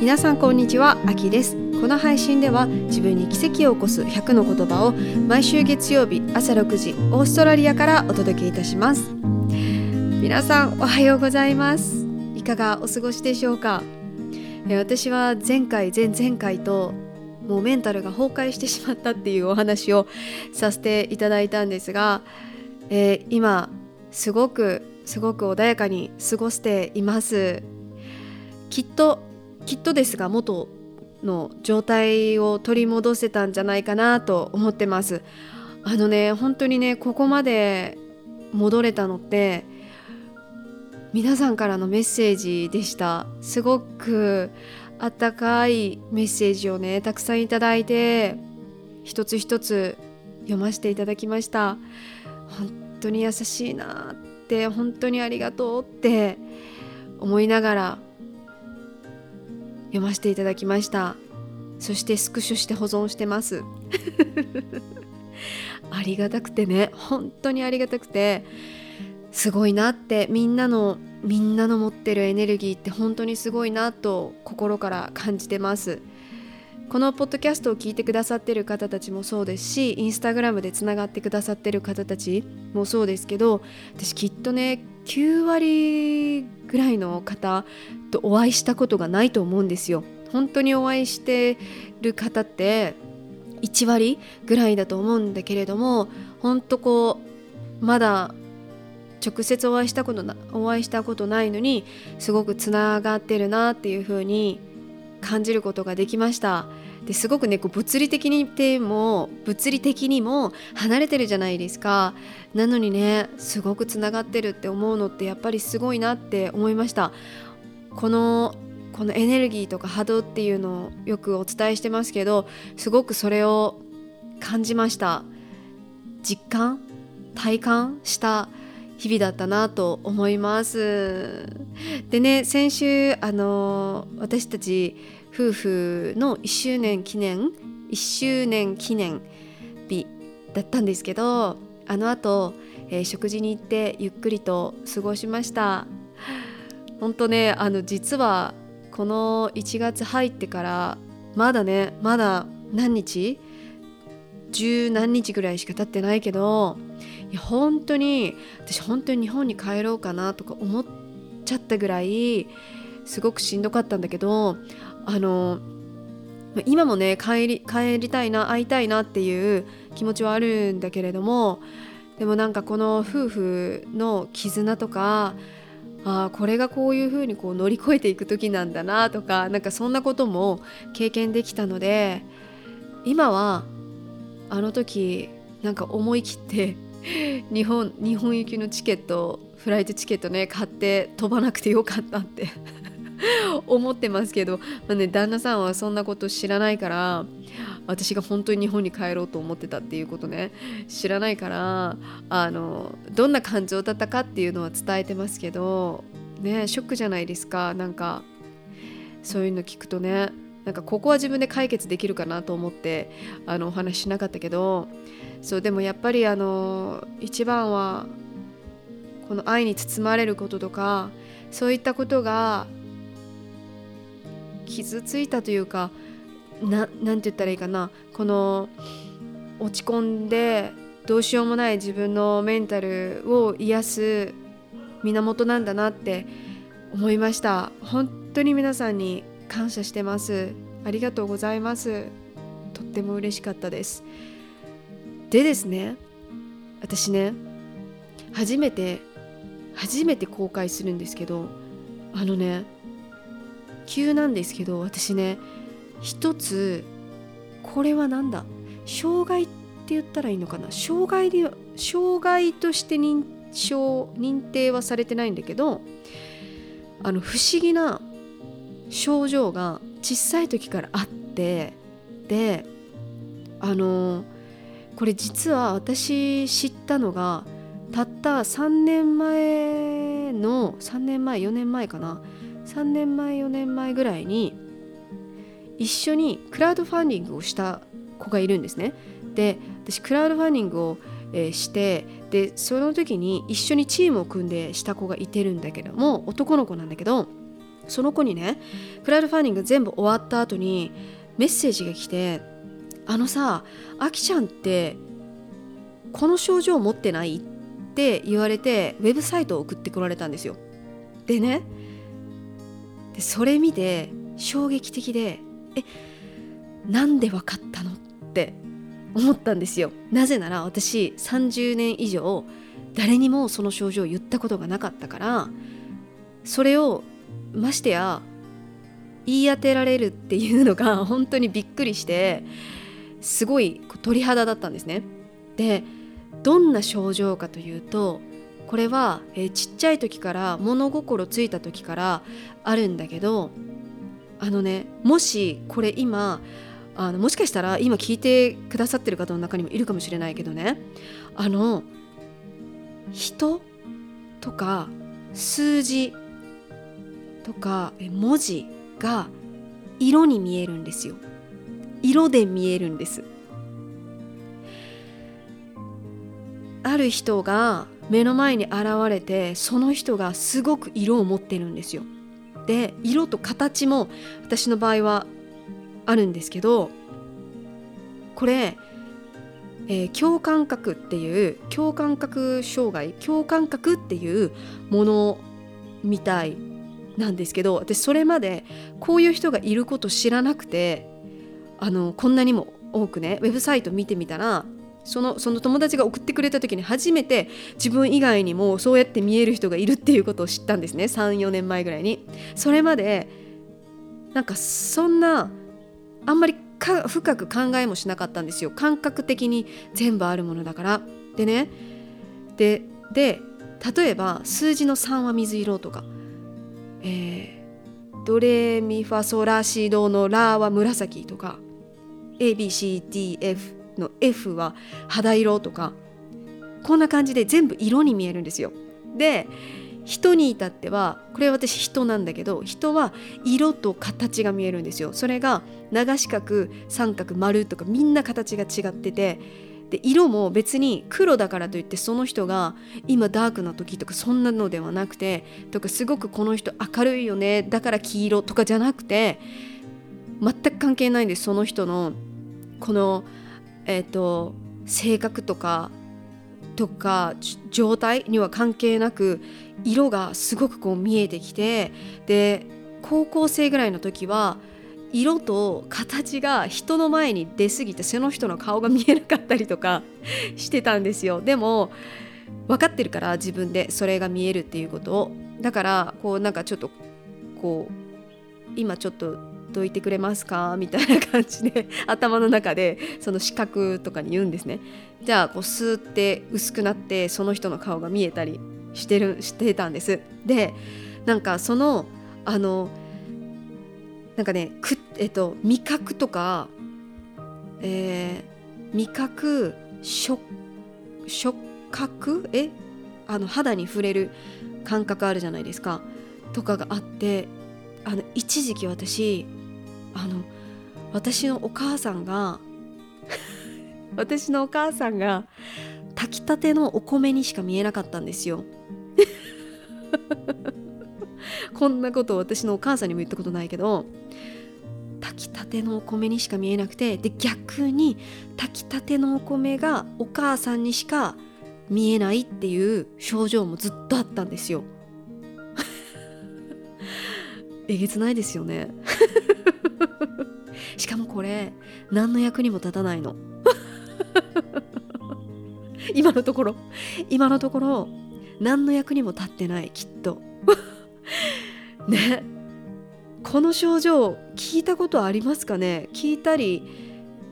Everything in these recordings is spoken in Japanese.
皆さんこんにちはあきです。この配信では自分に奇跡を起こす100の言葉を毎週月曜日朝6時オーストラリアからお届けいたします。皆さんおはようございます。いかがお過ごしでしょうか？私は前回前々回ともうメンタルが崩壊してしまったっていうお話をさせていただいたんですが、えー、今すごくすごく穏やかに過ごしています。きっときっとですが元の状態を取り戻せたんじゃないかなと思ってます。あのね本当にねここまで戻れたのって皆さんからのメッセージでした。すごくあったかいメッセージをねたくさんいただいて一つ一つ読ませていただきました。本当に優しいなって本当にありがとうって思いながら読ませていただきました。そしてスクショして保存してます。ありがたくてね。本当にありがたくて。すごいなってみんなのみんなの持ってるエネルギーって本当にすごいなと心から感じてます。このポッドキャストを聞いてくださってる方たちもそうですしインスタグラムでつながってくださってる方たちもそうですけど私きっとね9割ぐらいの方とお会いしたことがないと思うんですよ。本当にお会いしてる方って1割ぐらいだと思うんだけれども本当こうまだ直接お会いしたことなお会いしたことないのにすごくつながってるなっていう風に感じることができましたですごくねこう物理的にても物理的にも離れてるじゃないですか。なのにねすごくつながってるって思うのってやっぱりすごいなって思いました。このこのエネルギーとか波動っていうのをよくお伝えしてますけどすごくそれを感じました。実感体感した日々だったなと思います。でね先週あの私たち夫婦の1周年記念1周年記念日だったんですけどあの後、えー、食事に行ってゆっくりと過ごしました。本当ねあの実はこの1月入ってからまだねまだ何日？十何日ぐらいしか経ってないけどいや本当に私本当に日本に帰ろうかなとか思っちゃったぐらいすごくしんどかったんだけどあの今もね帰り帰りたいな会いたいなっていう気持ちはあるんだけれどもでもなんかこの夫婦の絆とかあこれがこういうふうにこう乗り越えていく時なんだなとかなんかそんなことも経験できたので今はあの時なんか思い切って日本日本行きのチケットフライトチケットね買って飛ばなくてよかったって思ってますけど、まあね、旦那さんはそんなこと知らないから私が本当に日本に帰ろうと思ってたっていうことね。知らないからあのどんな感情だったかっていうのは伝えてますけどねショックじゃないですか。なんかそういうの聞くとね。なんかここは自分で解決できるかなと思ってあのお話ししなかったけどそうでもやっぱりあの一番はこの愛に包まれることとかそういったことが傷ついたというかななんて言ったらいいかな。この落ち込んでどうしようもない自分のメンタルを癒す源なんだなって思いました。本当に皆さんに感謝してます。ありがとうございます。とっても嬉しかったです。でですね私ね初めて初めて公開するんですけどあのね急なんですけど私ね一つこれは何だ？障害って言ったらいいのかな？障害で障害として認証認定はされてないんだけどあの不思議な症状が小さい時からあってであのこれ実は私知ったのがたった3年前の3年前4年前かな？3年前4年前ぐらいに一緒にクラウドファンディングをした子がいるんですね。で私クラウドファンディングを、え、してでその時に一緒にチームを組んでした子がいてるんだけども男の子なんだけどその子にねクラウドファンディング全部終わった後にメッセージが来て「あのさあきちゃんってこの症状持ってない?」って言われてウェブサイトを送ってこられたんですよ。でねでそれ見て衝撃的で「えなんでわかったの?」って思ったんですよ。なぜなら私30年以上誰にもその症状を言ったことがなかったからそれをましてや言い当てられるっていうのが本当にびっくりしてすごい鳥肌だったんですね。でどんな症状かというとこれは、えー、ちっちゃい時から物心ついた時からあるんだけどあのねもしこれ今あのもしかしたら今聞いてくださってる方の中にもいるかもしれないけどね。あの人とか数字とか文字が色に見えるんですよ。色で見えるんです。ある人が目の前に現れてその人がすごく色を持ってるんですよ。で色と形も私の場合はあるんですけどこれ、えー、共感覚っていう共感覚障害共感覚っていうものみたいなんですけど私それまでこういう人がいること知らなくてあのこんなにも多くねウェブサイト見てみたらそのその友達が送ってくれた時に初めて自分以外にもそうやって見える人がいるっていうことを知ったんですね。34年前ぐらいに。それまでなんかそんなあんまりか深く考えもしなかったんですよ。感覚的に全部あるものだから。でねでで例えば数字の3は水色とか、えー、ドレミファソラシドのラは紫とか。ABCDF の F は肌色とかこんな感じで全部色に見えるんですよ。で人に至ってはこれは私人なんだけど人は色と形が見えるんですよ。それが長四角三角丸とかみんな形が違っててで色も別に黒だからといってその人が今ダークな時とかそんなのではなくてとかすごくこの人明るいよねだから黄色とかじゃなくて全く関係ないんですその人のこのえっ、ー、と性格とかとか状態には関係なく色がすごくこう見えてきてで高校生ぐらいの時は色と形が人の前に出過ぎてその人の顔が見えなかったりとか してたんですよ。でも分かってるから自分でそれが見えるっていうことを。だからこうなんかちょっとこう今ちょっとどいてくれますか？みたいな感じで 頭の中でその視覚とかに言うんですね。じゃあこうスーって薄くなってその人の顔が見えたりしてるしてたんです。でなんかそのあのなんかねく、えっと、味覚とか、えー、味覚触触覚？え？あの肌に触れる感覚あるじゃないですか。とかがあってあの一時期私あの私のお母さんが 私のお母さんが炊きたてのお米にしか見えなかったんですよ。こんなことを私のお母さんにも言ったことないけど炊きたてのお米にしか見えなくてで逆に炊きたてのお米がお母さんにしか見えないっていう症状もずっとあったんですよ。えげつないですよねしかもこれ何の役にも立たないの。今のところ。今のところ何の役にも立ってないきっと。ね。この症状聞いたことありますかね？聞いたり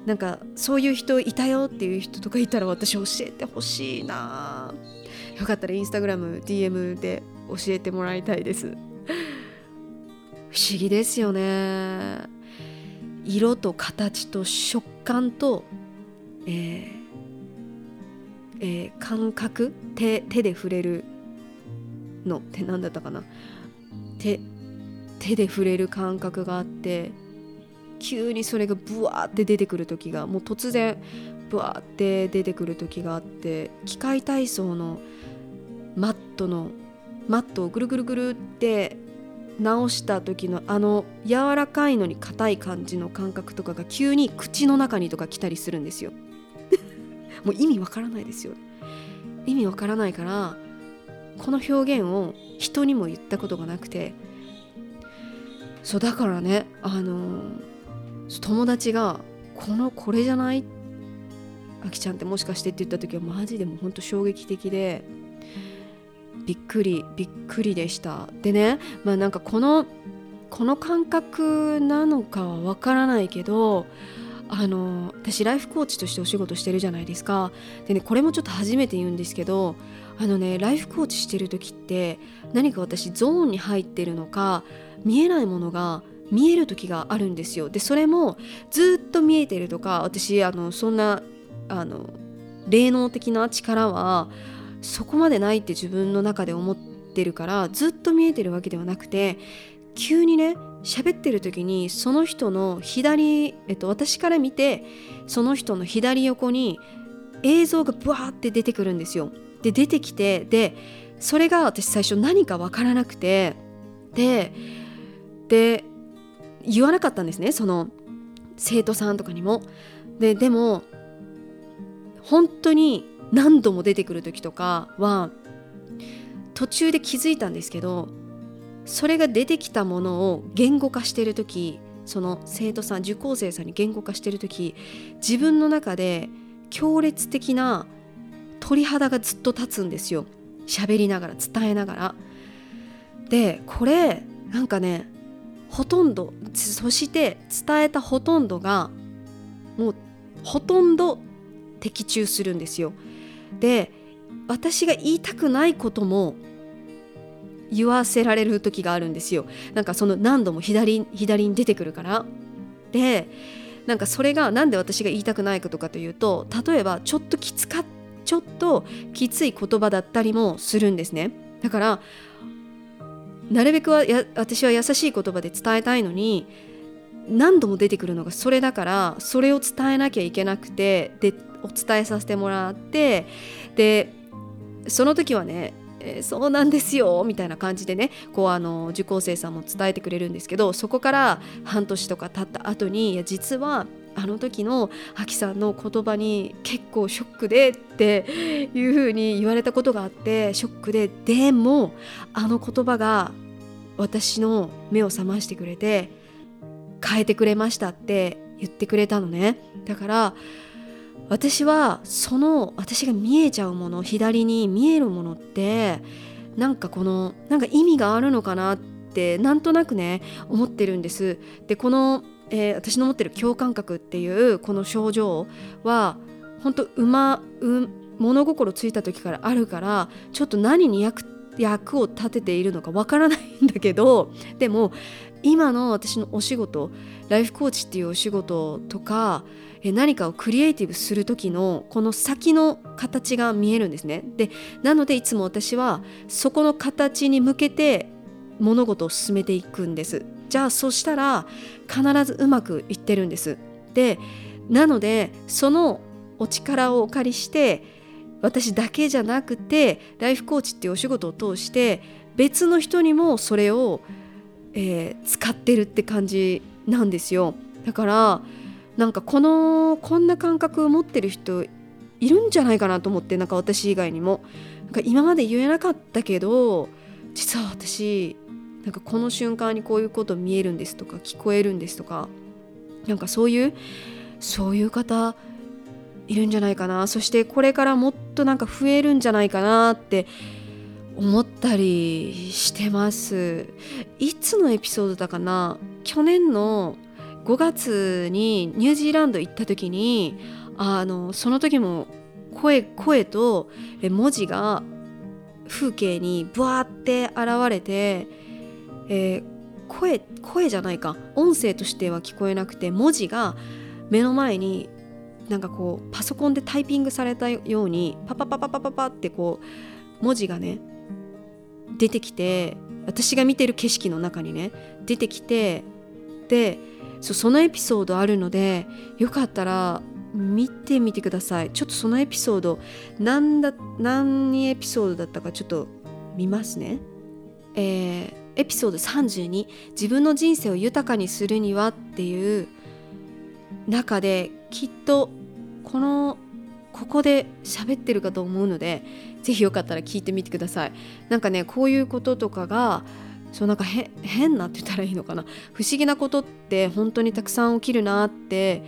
なんかそういう人いたよっていう人とかいたら私教えてほしいな。よかったらインスタグラム DM で教えてもらいたいです。不思議ですよね。色と形と食感と、えーえー、感覚手手で触れるのって何だったかな？手手で触れる感覚があって急にそれがブワーって出てくる時がもう突然ブワーって出てくる時があって機械体操のマットのマットをぐるぐるぐるって直した時のあの柔らかいのに硬い感じの感覚とかが急に口の中にとか来たりするんですよ もう意味わからないですよ意味わからないからこの表現を人にも言ったことがなくてそうだからねあの友達が「このこれじゃない?」あきちゃんってもしかしてって言った時はマジでもうほんと衝撃的でびっくりびっくりでした。でねまあなんかこのこの感覚なのかはわからないけどあの私ライフコーチとしてお仕事してるじゃないですか。でねこれもちょっと初めて言うんですけどあのねライフコーチしてる時って何か私ゾーンに入ってるのか見えないものが見える時があるんですよ。でそれもずっと見えてるとか私あのそんなあの霊能的な力はそこまでないって自分の中で思ってるからずっと見えてるわけではなくて急にね喋ってる時にその人の左、えっと、私から見てその人の左横に映像がブワーって出てくるんですよ。で出てきてでそれが私最初何か分からなくてでで言わなかったんですねその生徒さんとかにも。ででも本当に何度も出てくる時とかは途中で気づいたんですけどそれが出てきたものを言語化してる時その生徒さん受講生さんに言語化してる時自分の中で強烈的な鳥肌がずっと立つんですよ喋りながら伝えながら。でこれなんかねほとんどそして伝えたほとんどがもうほとんど的中するんですよ。で私が言いたくないことも言わせられる時があるんですよ。なんかその何度も左左に出てくるから。でなんかそれが何で私が言いたくないことかというと例えばちょっときつかちょっときつい言葉だったりもするんですね。だからなるべくはや私は優しい言葉で伝えたいのに何度も出てくるのがそれだからそれを伝えなきゃいけなくてでお伝えさせてもらってでその時はねえー、そうなんですよみたいな感じでねこうあの受講生さんも伝えてくれるんですけどそこから半年とか経った後にいや実はあの時のアキさんの言葉に結構ショックでっていう風に言われたことがあってショックででもあの言葉が私の目を覚ましてくれて変えてくれましたって言ってくれたのね。だから私はその私が見えちゃうもの左に見えるものってなんかこのなんか意味があるのかなってなんとなくね思ってるんです。でこの、えー、私の持ってる共感覚っていうこの症状は本当馬う物心ついた時からあるからちょっと何に役役を立てているのかわからないんだけどでも今の私のお仕事ライフコーチっていうお仕事とか何かをクリエイティブする時のこの先の形が見えるんですね。でなのでいつも私はそこの形に向けて物事を進めていくんです。じゃあそしたら必ずうまくいってるんです。でなのでそのお力をお借りして私だけじゃなくてライフコーチっていうお仕事を通して別の人にもそれを、えー、使ってるって感じなんですよ。だからなんかこのこんな感覚を持ってる人いるんじゃないかなと思ってなんか私以外にも。なんか今まで言えなかったけど実は私なんかこの瞬間にこういうこと見えるんですとか聞こえるんですとかなんかそういうそういう方いるんじゃないかな。そしてこれからもっとなんか増えるんじゃないかなって思ったりしてます。いつのエピソードだかな。去年の5月にニュージーランド行った時にあのその時も声声と文字が風景にブワーって現れて、えー、声声じゃないか。音声としては聞こえなくて文字が目の前になんかこうパソコンでタイピングされたようにパパパパパパパってこう文字がね出てきて私が見てる景色の中にね出てきてでそそのエピソードあるのでよかったら見てみてください。ちょっとそのエピソード何だ何エピソードだったかちょっと見ますね。えー、エピソード32自分の人生を豊かにするにはっていう中できっとこのここで喋ってるかと思うのでぜひよかったら聞いてみてください。なんかねこういうこととかがそうなんか変なって言ったらいいのかな。不思議なことって本当にたくさん起きるなって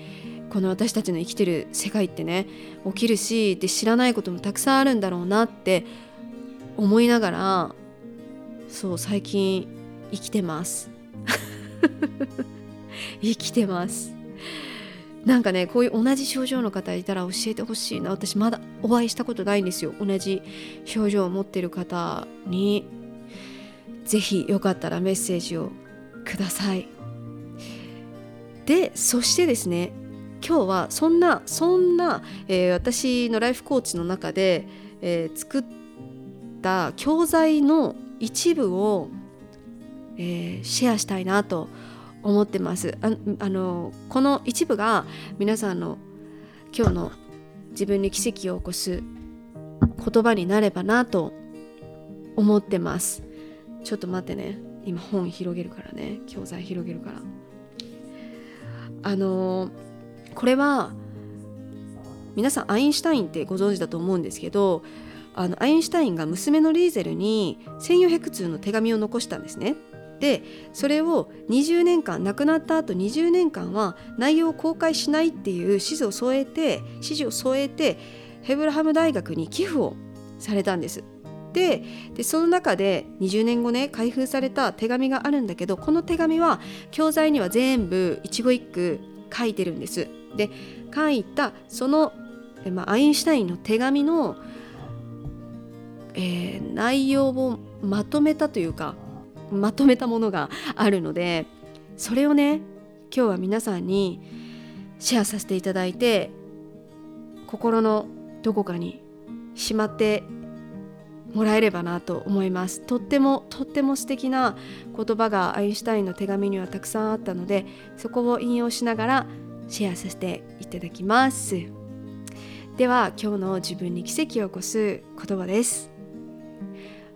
この私たちの生きてる世界ってね起きるしで知らないこともたくさんあるんだろうなって思いながらそう最近生きてます。生きてます。なんかねこういう同じ症状の方いたら教えてほしいな。私まだお会いしたことないんですよ。同じ症状を持ってる方に。ぜひよかったらメッセージをください。でそしてですね今日はそんなそんな、えー、私のライフコーチの中で、えー、作った教材の一部を、えー、シェアしたいなと思ってます。ああのこの一部が皆さんの今日の自分に奇跡を起こす言葉になればなと思ってます。ちょっと待ってね今本広げるからね教材広げるからあのこれは皆さんアインシュタインってご存知だと思うんですけどあのアインシュタインが娘のリーゼルに1400通の手紙を残したんですね。でそれを20年間亡くなった後20年間は内容を公開しないっていう指示を添えて指示を添えてヘブラハム大学に寄付をされたんです。ででその中で20年後ね開封された手紙があるんだけどこの手紙は教材には全部一語一句書いてるんです。で書いたその、まあ、アインシュタインの手紙の、えー、内容をまとめたというかまとめたものがあるのでそれをね今日は皆さんにシェアさせていただいて心のどこかにしまってもらえればなと思います。とってもとっても素敵な言葉がアインシュタインの手紙にはたくさんあったのでそこを引用しながらシェアさせていただきます。では今日の自分に奇跡を起こす言葉です。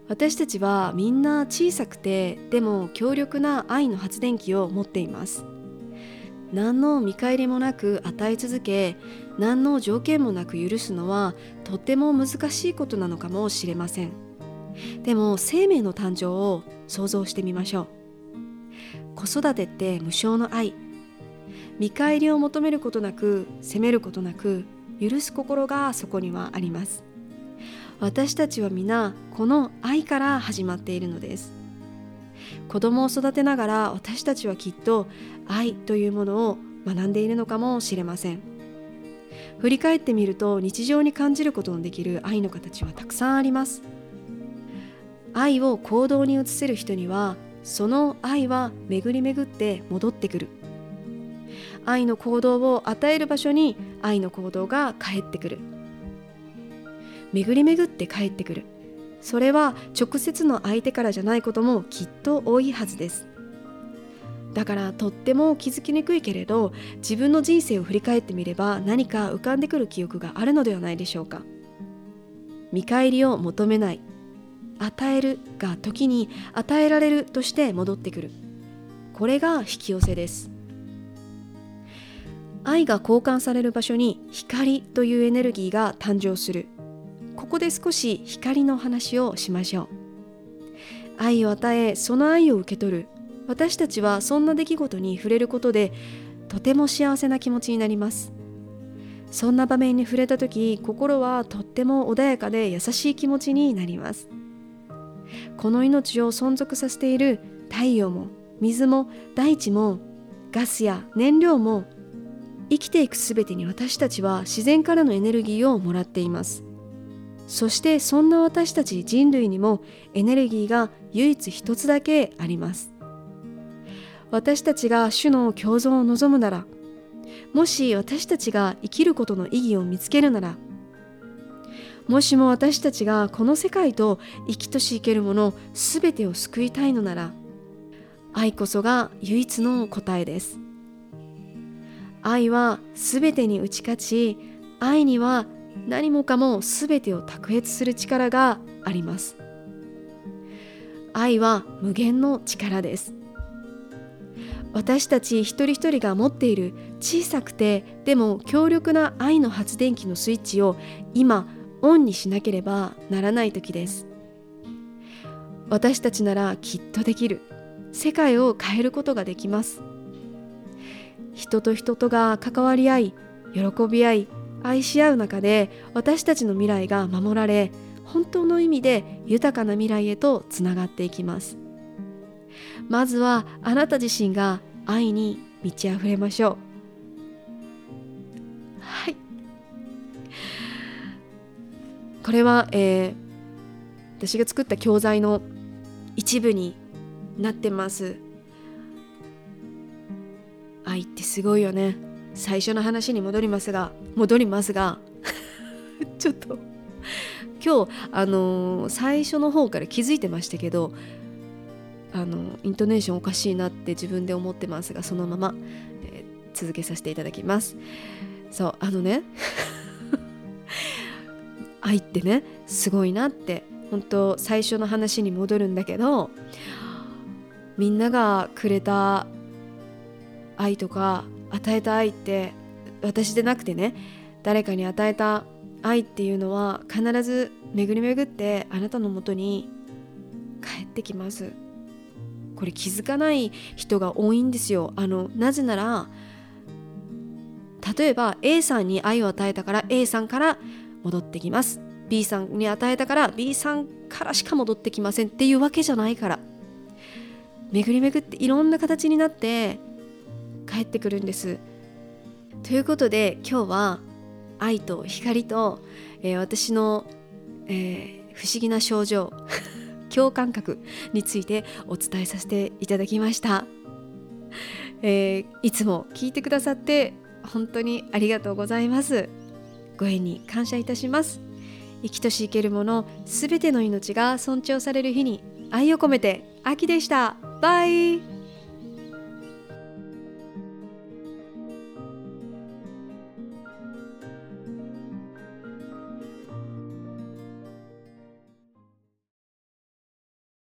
私たちはみんな小さくてでも強力な愛の発電機を持っています。何の見返りもなく与え続け何の条件もなく許すのはとても難しいことなのかもしれません。でも生命の誕生を想像してみましょう。子育てって無償の愛。見返りを求めることなく責めることなく許す心がそこにはあります。私たちは皆この愛から始まっているのです。子供を育てながら私たちはきっと愛というものを学んでいるのかもしれません。振り返ってみると日常に感じることのできる愛の形はたくさんあります。愛を行動に移せる人にはその愛は巡り巡って戻ってくる。愛の行動を与える場所に愛の行動が返ってくる。巡り巡って帰ってくる。それは直接の相手からじゃないこともきっと多いはずです。だからとっても気づきにくいけれど自分の人生を振り返ってみれば何か浮かんでくる記憶があるのではないでしょうか。見返りを求めない。与えるが時に与えられるとして戻ってくる。これが引き寄せです。愛が交換される場所に光というエネルギーが誕生する。ここで少し光の話をしましょう。愛を与えその愛を受け取る。私たちはそんな出来事に触れることでとても幸せな気持ちになります。そんな場面に触れた時心はとっても穏やかで優しい気持ちになります。この命を存続させている太陽も水も大地もガスや燃料も生きていくすべてに私たちは自然からのエネルギーをもらっています。そしてそんな私たち人類にもエネルギーが唯一一つだけあります。私たちが種の共存を望むならもし私たちが生きることの意義を見つけるならもしも私たちがこの世界と生きとし生けるもの全てを救いたいのなら愛こそが唯一の答えです。愛は全てに打ち勝ち愛には何もかも全てを卓越する力があります。愛は無限の力です。私たち一人一人が持っている小さくてでも強力な愛の発電機のスイッチを今オンにしなければならない時です。私たちならきっとできる。世界を変えることができます。人と人とが関わり合い喜び合い愛し合う中で私たちの未来が守られ本当の意味で豊かな未来へとつながっていきます。まずはあなた自身が愛に満ち溢れましょう。はい。これは、えー、私が作った教材の一部になってます。愛ってすごいよね。最初の話に戻りますが戻りますが ちょっと今日あのー、最初の方から気づいてましたけどあのイントネーションおかしいなって自分で思ってますがそのまま、えー、続けさせていただきます。そうあのね 愛ってねすごいなって本当最初の話に戻るんだけどみんながくれた愛とか与えた愛って私でなくてね誰かに与えた愛っていうのは必ず巡り巡ってあなたのもとに帰ってきます。これ気づかない人が多いんですよ。あのなぜなら例えば A さんに愛を与えたから A さんから戻ってきます。B さんに与えたから B さんからしか戻ってきませんっていうわけじゃないから。巡り巡っていろんな形になって帰ってくるんです。ということで今日は愛と光と、えー、私の、えー、不思議な症状。共感覚についてお伝えさせていただきました、えー、いつも聞いてくださって本当にありがとうございます。ご縁に感謝いたします。生きとし生けるものすべての命が尊重される日に愛を込めて秋でした。バイ。